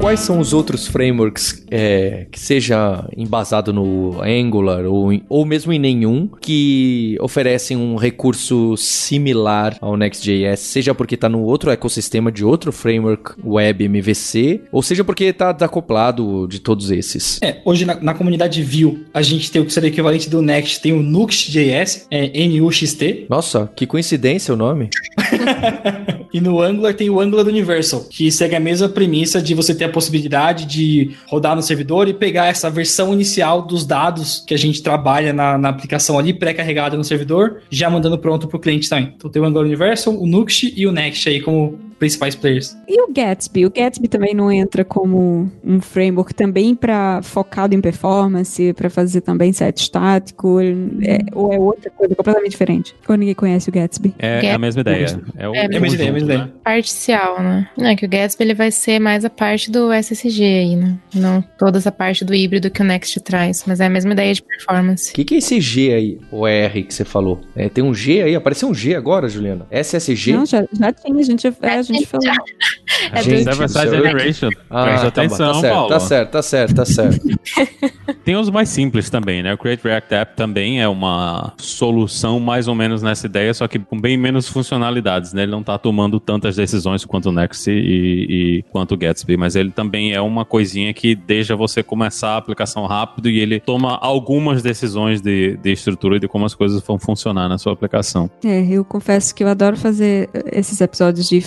Quais são os outros frameworks é, que seja embasado no Angular ou, ou mesmo em nenhum que oferecem um recurso similar ao Next.js, seja porque está no outro ecossistema de outro framework web MVC, ou seja porque está desacoplado de todos esses? É, hoje na, na, comunidade Vue a gente tem o que seria equivalente do Next, tem o Nuxt.js, é NUXT. Nossa, que coincidência o nome. e no Angular tem o Angular Universal, que segue a mesma premissa de você ter a possibilidade de rodar no servidor e pegar essa versão inicial dos dados que a gente trabalha na, na aplicação ali, pré-carregada no servidor, já mandando pronto para o cliente também. Então tem o Angular Universal, o Nuxt e o Next aí como principais players. E o Gatsby? O Gatsby também não entra como um framework também para focado em performance, para fazer também set estático, é, ou é outra coisa completamente diferente? Ou ninguém conhece o Gatsby? É, Gatsby. a mesma ideia. É, o, é a mesma ideia, a mesma ideia. Né? Parcial, né? Não, é que o Gatsby ele vai ser mais a parte do SSG aí, né? Não toda essa parte do híbrido que o Next traz, mas é a mesma ideia de performance. O que, que é esse G aí, o R que você falou? É, tem um G aí, apareceu um G agora, Juliana? SSG? Não, já, já tinha, a gente, a gente falou. É gente, Server-Side Generation. Ah, Presta tá atenção, tá certo, Paulo. Tá certo, tá certo, tá certo. Tem os mais simples também, né? O Create React App também é uma solução mais ou menos nessa ideia, só que com bem menos funcionalidades, né? Ele não tá tomando tantas decisões quanto o Next e, e quanto o Gatsby, mas ele também é uma coisinha que deixa você começar a aplicação rápido e ele toma algumas decisões de, de estrutura e de como as coisas vão funcionar na sua aplicação. É, eu confesso que eu adoro fazer esses episódios de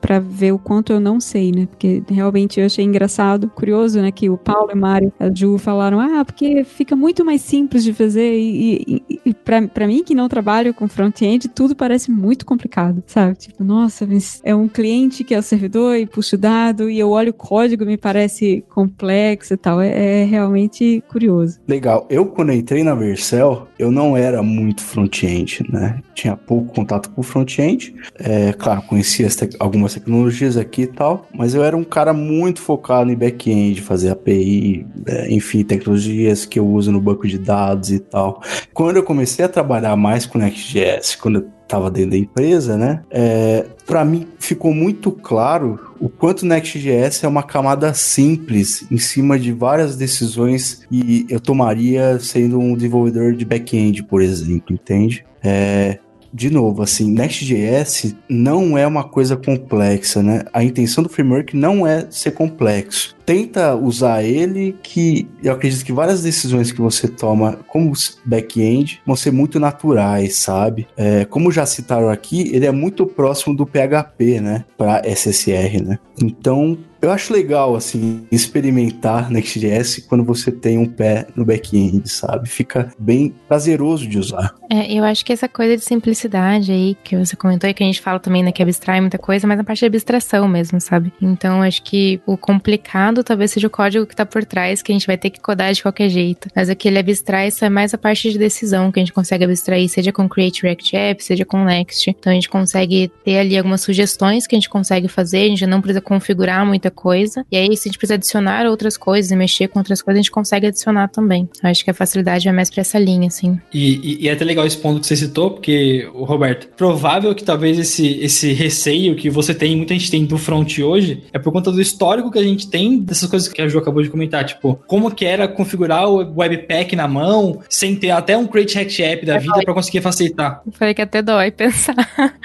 para ver o quanto eu não sei, né? Porque realmente eu achei engraçado, curioso, né? Que o Paulo e o Mário, a Ju falaram, ah, porque fica muito mais simples de fazer e, e, e para mim que não trabalho com front-end, tudo parece muito complicado, sabe? Tipo, nossa, é um cliente que é o servidor e puxa o dado e eu olho o código me parece complexo e tal. É, é realmente curioso. Legal. Eu, quando entrei na Vercel, eu não era muito front-end, né? Tinha pouco contato com front-end. É, claro, conhecia te algumas tecnologias aqui e tal, mas eu era um cara muito focado em back-end, fazer API, é, enfim, tecnologias que eu uso no banco de dados e tal. Quando eu comecei a trabalhar mais com Next.js, quando eu estava dentro da empresa, né? É, para mim ficou muito claro o quanto Next.js é uma camada simples em cima de várias decisões e eu tomaria sendo um desenvolvedor de back-end, por exemplo, entende? É, de novo, assim, Next.js não é uma coisa complexa, né? A intenção do framework não é ser complexo. Tenta usar ele que eu acredito que várias decisões que você toma como back-end vão ser muito naturais, sabe? É, como já citaram aqui, ele é muito próximo do PHP, né? Para SSR, né? Então, eu acho legal, assim, experimentar Next.js quando você tem um pé no back-end, sabe? Fica bem prazeroso de usar. É, eu acho que essa coisa de simplicidade aí que você comentou e que a gente fala também, né, que abstrai muita coisa, mas na parte de abstração mesmo, sabe? Então, acho que o complicado talvez seja o código que tá por trás, que a gente vai ter que codar de qualquer jeito. Mas aquele abstrai isso é mais a parte de decisão que a gente consegue abstrair, seja com Create React App, seja com Next. Então, a gente consegue ter ali algumas sugestões que a gente consegue fazer, a gente não precisa configurar muita coisa. E aí, se a gente precisa adicionar outras coisas e mexer com outras coisas, a gente consegue adicionar também. Eu acho que a facilidade é mais pra essa linha, assim. E, e, e é até legal esse ponto que você citou, porque, o Roberto, provável que talvez esse, esse receio que você tem, muita gente tem do front hoje, é por conta do histórico que a gente tem dessas coisas que a Ju acabou de comentar. Tipo, como que era configurar o Webpack na mão, sem ter até um Create React App da vida para conseguir facilitar. Eu falei que até dói pensar.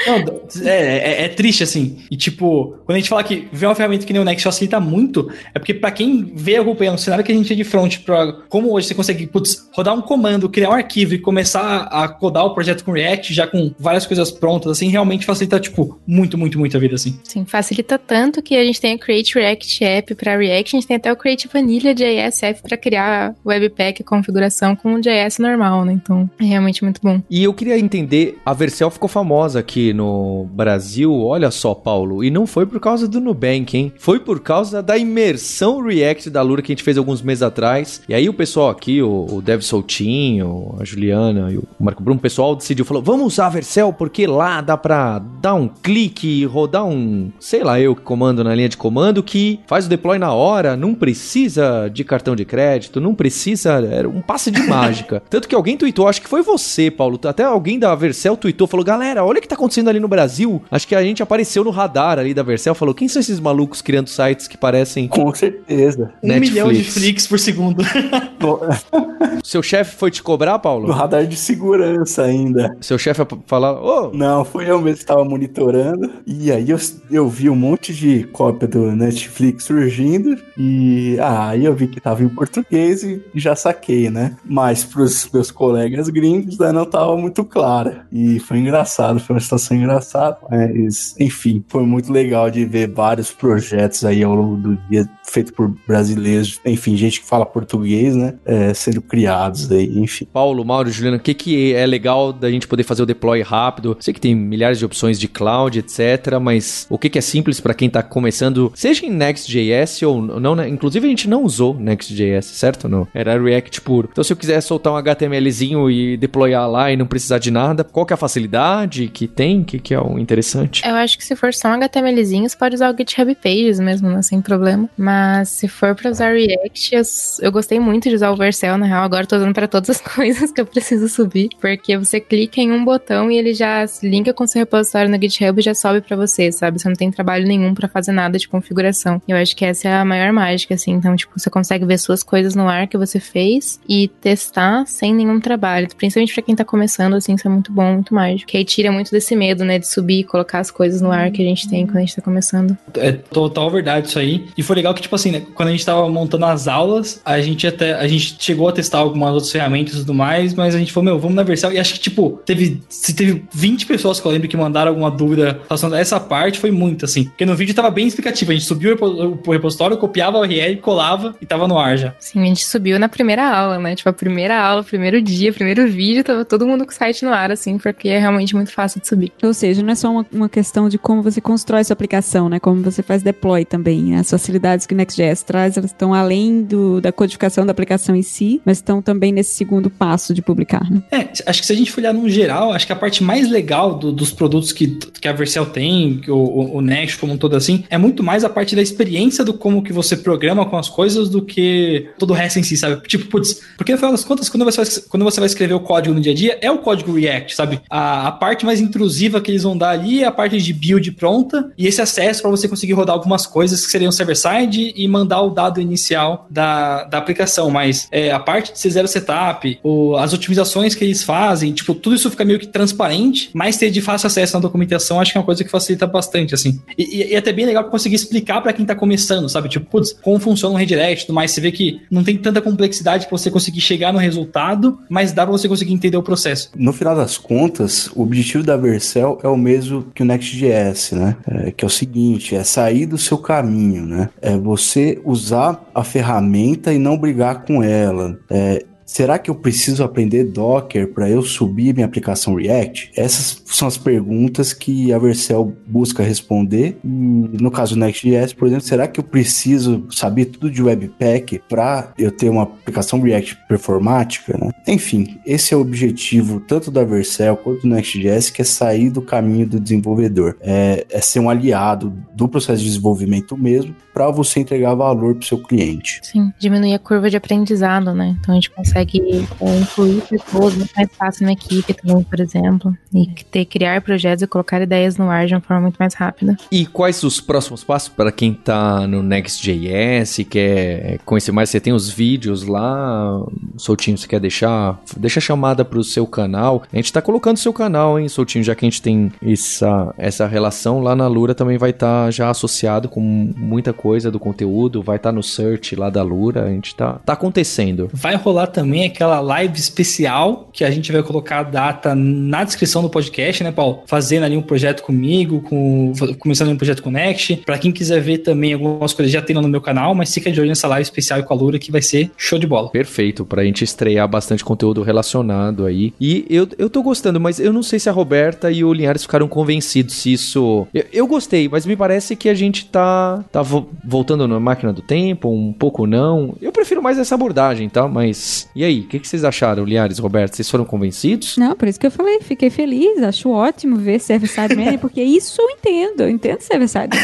Não, é, é, é, triste, assim. E, tipo, quando a gente fala que vê uma ferramenta que nem o Next facilita muito, é porque para quem vê acompanhando o cenário que a gente é de front, pra, como hoje você consegue putz, rodar um comando, criar um arquivo e começar a codar o projeto com React, já com várias coisas prontas, assim, realmente facilita, tipo, muito, muito, muito a vida, assim. Sim, facilita tanto que a gente tem o Create React App para React, a gente tem até o Create Vanilla JS App para criar Webpack configuração com o JS normal, né? Então, é realmente muito bom. E eu queria entender, a Vercel ficou famosa aqui no Brasil, olha só, Paulo, e não foi por causa do Nubank, hein? Foi por causa da imersão React da Lura que a gente fez alguns meses atrás. E aí o pessoal aqui, o, o Dev Soltinho, a Juliana e o Marco Bruno, o pessoal decidiu, falou, vamos usar a Vercel porque lá dá pra dar um clique rodar um, sei lá eu que comando na linha de comando que faz o deploy na hora, não precisa de cartão de crédito, não precisa, era um passe de mágica. Tanto que alguém tweetou, acho que foi você, Paulo, até alguém da Vercel tweetou, falou, galera, olha o que tá acontecendo ali no Brasil. Acho que a gente apareceu no radar ali da Vercel, falou, quem são esses malucos criando sites que parecem... Com certeza. Um Netflix. milhão de flicks por segundo. Seu chefe foi te cobrar, Paulo? No radar de segurança ainda. Seu chefe falar, ô... Oh. Não, foi eu mesmo que estava monitorando. E aí eu, eu vi um monte de cópia do Netflix surgindo. E ah, aí eu vi que tava em português e já saquei, né? Mas pros meus colegas gringos né, não tava muito clara. E foi engraçado, foi uma situação engraçada. Mas, enfim, foi muito legal de ver vários projetos aí ao longo do dia feito por brasileiros, enfim, gente que fala português, né? É, sendo criados aí, enfim. Paulo, Mauro, Juliana, o que, que é legal da gente poder fazer o deploy rápido? Sei que tem milhares de opções de cloud, etc. Mas o que, que é simples para quem tá começando, seja em Next.js ou não, né? Inclusive a gente não usou Next.js, certo? Não. Era React puro. Então se eu quiser soltar um HTMLzinho e deployar lá e não precisar de nada, qual que é a facilidade que tem? Que, que é o interessante? Eu acho que se for só um HTMLzinho, você pode usar o GitHub Pages mesmo, né? Sem problema. Mas se for pra usar React, eu, eu gostei muito de usar o Vercel, na real. Agora eu tô usando pra todas as coisas que eu preciso subir. Porque você clica em um botão e ele já linka com seu repositório no GitHub e já sobe pra você, sabe? Você não tem trabalho nenhum pra fazer nada de configuração. Eu acho que essa é a maior mágica, assim. Então, tipo, você consegue ver suas coisas no ar que você fez e testar sem nenhum trabalho. Principalmente pra quem tá começando, assim, isso é muito bom, muito mágico. Que aí tira muito desse medo, né? De subir e colocar as coisas no ar que a gente tem quando a gente tá começando. É total verdade isso aí. E foi legal que, tipo assim, né? Quando a gente tava montando as aulas, a gente até. A gente chegou a testar algumas outras ferramentas e tudo mais, mas a gente falou, meu, vamos na versão. E acho que, tipo, teve. Se teve 20 pessoas que eu lembro que mandaram alguma dúvida relacionada a essa parte, foi muito, assim. Porque no vídeo tava bem explicativo. A gente subiu o repositório, copiava o URL, colava e tava no ar já. Sim, a gente subiu na primeira aula, né? Tipo, a primeira aula, primeiro dia, primeiro vídeo, tava todo mundo com o site no ar, assim, porque é realmente muito fácil de subir. Ou seja, não é só uma, uma questão de como você constrói sua aplicação, né? Como você faz deploy também. As facilidades que Next.js traz, elas estão além do, da codificação da aplicação em si, mas estão também nesse segundo passo de publicar. Né? É, acho que se a gente for olhar no geral, acho que a parte mais legal do, dos produtos que, que a Vercel tem, o, o Next como um todo assim, é muito mais a parte da experiência do como que você programa com as coisas do que todo o resto em si, sabe? Tipo, putz, porque no final das contas, quando você, vai, quando você vai escrever o código no dia a dia, é o código React, sabe? A, a parte mais intrusiva que eles vão dar ali é a parte de build pronta e esse acesso para você conseguir rodar algumas coisas que seriam server-side e mandar o dado inicial da, da aplicação. Mas é, a parte de C0 setup, as otimizações que eles fazem, tipo, tudo isso fica meio que transparente, mas ter de fácil acesso na documentação acho que é uma coisa que facilita bastante, assim. E, e, e é até bem legal conseguir explicar para quem tá começando, sabe? Tipo, putz, como funciona um redirect e tudo mais. Você vê que não tem tanta complexidade para você conseguir chegar no resultado, mas dá para você conseguir entender o processo. No final das contas, o objetivo da Vercel é o mesmo que o Next.js, né? É, que é o seguinte, é sair do seu caminho, né? É você usar a ferramenta e não brigar com ela. É, Será que eu preciso aprender Docker para eu subir minha aplicação React? Essas são as perguntas que a Vercel busca responder. E no caso do Next.js, por exemplo, será que eu preciso saber tudo de Webpack para eu ter uma aplicação React performática? Né? Enfim, esse é o objetivo tanto da Vercel quanto do Next.js, que é sair do caminho do desenvolvedor. É, é ser um aliado do processo de desenvolvimento mesmo para você entregar valor para o seu cliente. Sim, diminuir a curva de aprendizado, né? Então a gente consegue consegue é, incluir pessoas muito mais fácil na equipe também, por exemplo. E ter, criar projetos e colocar ideias no ar de uma forma muito mais rápida. E quais os próximos passos para quem tá no Next.js e quer conhecer mais? Você tem os vídeos lá, Soltinho, você quer deixar? Deixa a chamada pro seu canal. A gente tá colocando seu canal, hein, Soltinho, já que a gente tem essa, essa relação lá na Lura também vai estar tá já associado com muita coisa do conteúdo, vai estar tá no search lá da Lura, a gente tá, tá acontecendo. Vai rolar também também aquela live especial que a gente vai colocar a data na descrição do podcast, né, Paulo? Fazendo ali um projeto comigo, com, começando um projeto com Next. Para quem quiser ver também algumas coisas, já tem lá no meu canal, mas fica de olho nessa live especial com a Lura que vai ser show de bola. Perfeito, pra gente estrear bastante conteúdo relacionado aí. E eu, eu tô gostando, mas eu não sei se a Roberta e o Linhares ficaram convencidos se isso. Eu, eu gostei, mas me parece que a gente tá, tá vo voltando na máquina do tempo, um pouco não. Eu prefiro mais essa abordagem, tá? Mas e aí, o que, que, vocês acharam, Liares, Roberto? Vocês foram convencidos? Não, por isso que eu falei, fiquei feliz, acho ótimo ver Server-Side porque isso eu entendo, eu entendo Server-Side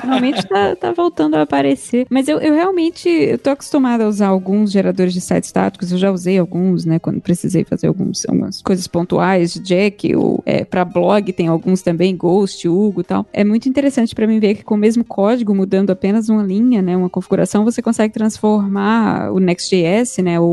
Finalmente tá, tá, voltando a aparecer. Mas eu, eu realmente, eu tô acostumada a usar alguns geradores de sites estáticos, eu já usei alguns, né, quando precisei fazer alguns, algumas coisas pontuais, Jack, ou é, pra blog tem alguns também, Ghost, Hugo e tal. É muito interessante para mim ver que com o mesmo código, mudando apenas uma linha, né, uma configuração, você consegue transformar o Next.js, né, o,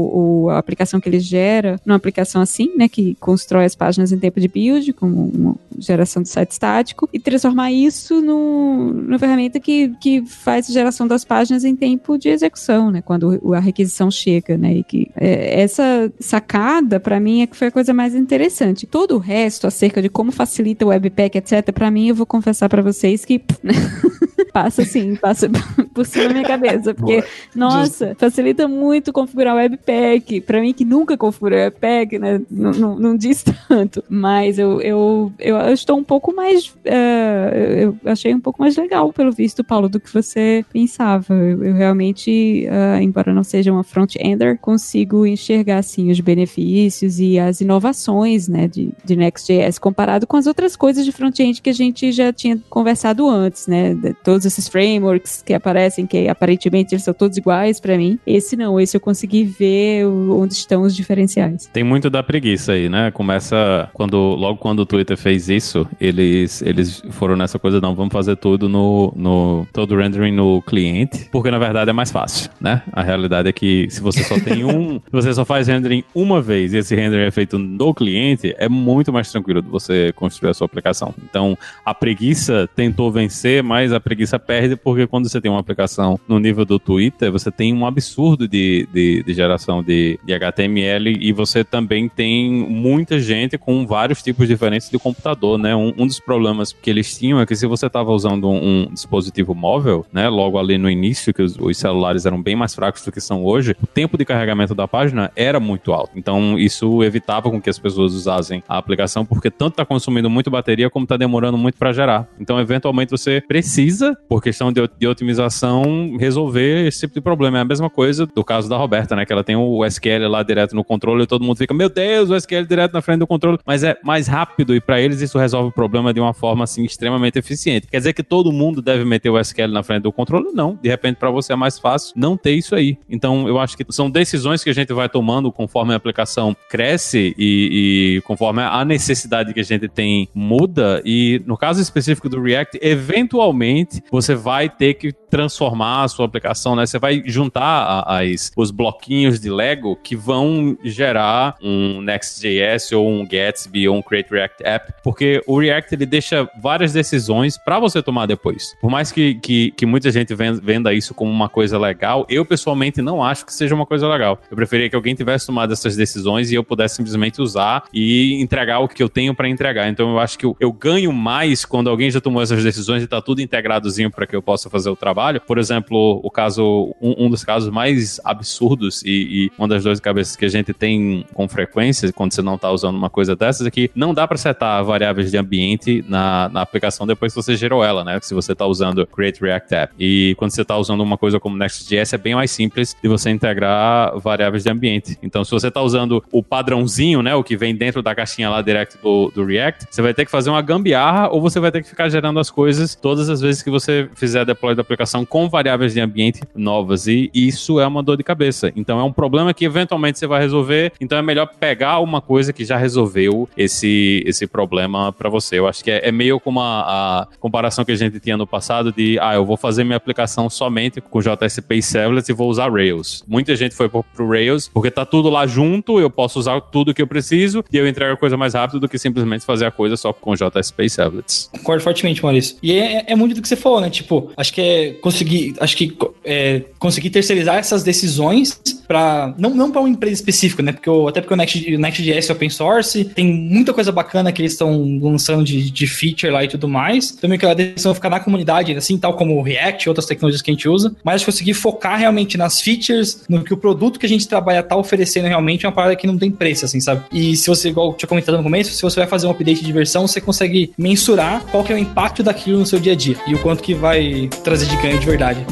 a aplicação que ele gera numa aplicação assim, né, que constrói as páginas em tempo de build, com uma geração de site estático, e transformar isso no, numa ferramenta que, que faz a geração das páginas em tempo de execução, né, quando a requisição chega, né, e que é, essa sacada, para mim, é que foi a coisa mais interessante. Todo o resto, acerca de como facilita o Webpack, etc., para mim, eu vou confessar para vocês que passa assim, passa por cima da minha cabeça, porque, Boa. nossa, facilita muito configurar o Webpack, Webpack, para mim que nunca configurei Webpack, né, não, não, não diz tanto, mas eu, eu, eu estou um pouco mais, uh, eu achei um pouco mais legal, pelo visto, Paulo, do que você pensava. Eu, eu realmente, uh, embora não seja uma front-ender, consigo enxergar, assim, os benefícios e as inovações, né, de, de Next.js comparado com as outras coisas de front-end que a gente já tinha conversado antes, né, de todos esses frameworks que aparecem, que aparentemente eles são todos iguais para mim. Esse não, esse eu consegui ver onde estão os diferenciais. Tem muito da preguiça aí, né? Começa quando logo quando o Twitter fez isso, eles eles foram nessa coisa não, vamos fazer tudo no, no todo rendering no cliente, porque na verdade é mais fácil, né? A realidade é que se você só tem um, se você só faz rendering uma vez e esse rendering é feito no cliente, é muito mais tranquilo de você construir a sua aplicação. Então, a preguiça tentou vencer, mas a preguiça perde porque quando você tem uma aplicação no nível do Twitter, você tem um absurdo de, de, de geração de de, HTML e você também tem muita gente com vários tipos diferentes de computador, né? Um, um dos problemas que eles tinham é que se você estava usando um, um, dispositivo móvel, né? Logo ali no início, que os, os, celulares eram bem mais fracos do que são hoje, o tempo de carregamento da página era muito alto. Então isso evitava com que as pessoas usassem a aplicação porque tanto está consumindo muito bateria como está demorando muito para gerar. Então eventualmente você precisa, por questão de, de otimização resolver esse tipo de problema. É a mesma coisa do caso da Roberta, né? Que ela tem o SQL lá direto no controle e todo mundo fica, meu Deus, o SQL direto na frente do controle. Mas é mais rápido e para eles isso resolve o problema de uma forma assim extremamente eficiente. Quer dizer que todo mundo deve meter o SQL na frente do controle? Não. De repente, para você é mais fácil não ter isso aí. Então, eu acho que são decisões que a gente vai tomando conforme a aplicação cresce e, e conforme a necessidade que a gente tem muda. E no caso específico do React, eventualmente você vai ter que transformar a sua aplicação, né? Você vai juntar as, os bloquinhos de Lego que vão gerar um Next.js ou um Gatsby ou um Create React App, porque o React ele deixa várias decisões para você tomar depois. Por mais que, que, que muita gente venda isso como uma coisa legal, eu pessoalmente não acho que seja uma coisa legal. Eu preferia que alguém tivesse tomado essas decisões e eu pudesse simplesmente usar e entregar o que eu tenho para entregar. Então eu acho que eu, eu ganho mais quando alguém já tomou essas decisões e tá tudo integradozinho para que eu possa fazer o trabalho. Por exemplo, o caso, um, um dos casos mais absurdos e, e, uma das duas cabeças que a gente tem com frequência quando você não tá usando uma coisa dessas é que não dá para setar variáveis de ambiente na, na aplicação depois que você gerou ela, né? Se você tá usando Create React App. E quando você tá usando uma coisa como Next.js é bem mais simples de você integrar variáveis de ambiente. Então, se você tá usando o padrãozinho, né? O que vem dentro da caixinha lá direct do, do React, você vai ter que fazer uma gambiarra ou você vai ter que ficar gerando as coisas todas as vezes que você fizer deploy da aplicação com variáveis de ambiente novas. E isso é uma dor de cabeça. Então, é um problema que eventualmente você vai resolver. Então, é melhor pegar uma coisa que já resolveu esse, esse problema para você. Eu acho que é, é meio como a, a, comparação que a gente tinha no passado de, ah, eu vou fazer minha aplicação somente com JSP e Servlets e vou usar Rails. Muita gente foi pro, pro Rails porque tá tudo lá junto, eu posso usar tudo que eu preciso e eu entrego a coisa mais rápido do que simplesmente fazer a coisa só com JSP e Servlets. Concordo fortemente, Maurício. E é, é, muito do que você falou, né? Tipo, acho que é conseguir, acho que é, conseguir terceirizar essas decisões para não, não para uma empresa específica, né? Porque o, até porque o Next, Next.js é open source, tem muita coisa bacana que eles estão lançando de, de feature lá e tudo mais. Também que a decisão ficar na comunidade, assim, tal como o React e outras tecnologias que a gente usa, mas conseguir focar realmente nas features, no que o produto que a gente trabalha tá oferecendo realmente é uma parada que não tem preço, assim, sabe? E se você, igual eu tinha comentado no começo, se você vai fazer um update de versão, você consegue mensurar qual que é o impacto daquilo no seu dia a dia e o quanto que vai trazer de ganho de verdade.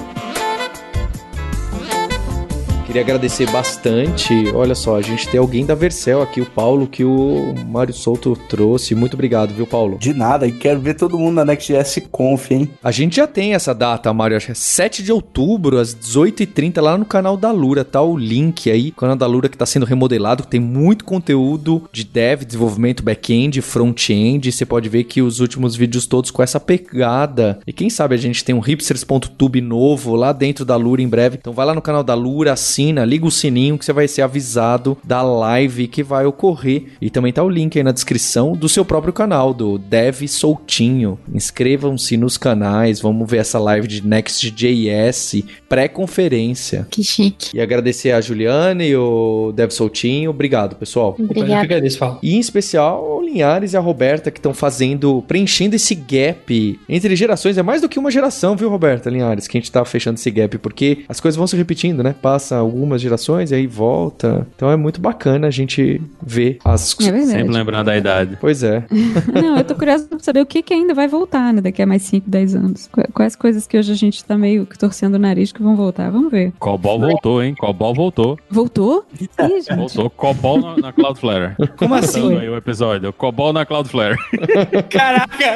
Queria agradecer bastante. Olha só, a gente tem alguém da Vercel aqui, o Paulo, que o Mário Souto trouxe. Muito obrigado, viu, Paulo? De nada, e quero ver todo mundo na Next.js Conf, hein? A gente já tem essa data, Mário, acho que é 7 de outubro, às 18h30, lá no canal da Lura, tá o link aí, o canal da Lura que tá sendo remodelado, tem muito conteúdo de dev, desenvolvimento back-end, front-end, você pode ver que os últimos vídeos todos com essa pegada. E quem sabe a gente tem um hipsters.tube novo lá dentro da Lura em breve. Então vai lá no canal da Lura, assim assina, liga o sininho que você vai ser avisado da live que vai ocorrer. E também tá o link aí na descrição do seu próprio canal, do Dev Soltinho. Inscrevam-se nos canais, vamos ver essa live de Next.js pré-conferência. Que chique. E agradecer a Juliane e o Dev Soltinho. Obrigado, pessoal. Obrigado. Eu agradeço, Paulo. E em especial o Linhares e a Roberta que estão fazendo, preenchendo esse gap entre gerações. É mais do que uma geração, viu, Roberta Linhares, que a gente tá fechando esse gap, porque as coisas vão se repetindo, né? Passa algumas gerações e aí volta. Então é muito bacana a gente ver as. É verdade. Sempre lembrando da idade. Pois é. Não, eu tô curiosa pra saber o que, que ainda vai voltar, né? Daqui a mais 5, 10 anos. Quais coisas que hoje a gente tá meio que torcendo o nariz que vão voltar? Vamos ver. Cobol voltou, hein? Cobol voltou. Voltou? Ih, gente. Voltou. Cobol na, na Cloudflare. Como assim? Aí o episódio. Cobol na Cloudflare. Caraca!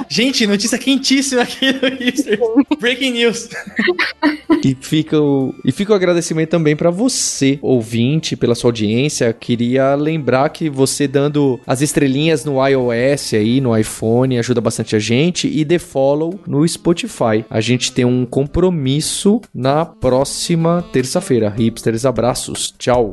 gente, notícia quentíssima aqui no Easter. Breaking news. E fica o, e fica o agradecimento também para você, ouvinte, pela sua audiência. Queria lembrar que você dando as estrelinhas no iOS aí, no iPhone, ajuda bastante a gente. E dê follow no Spotify. A gente tem um compromisso na próxima terça-feira. Hipsters, abraços. Tchau.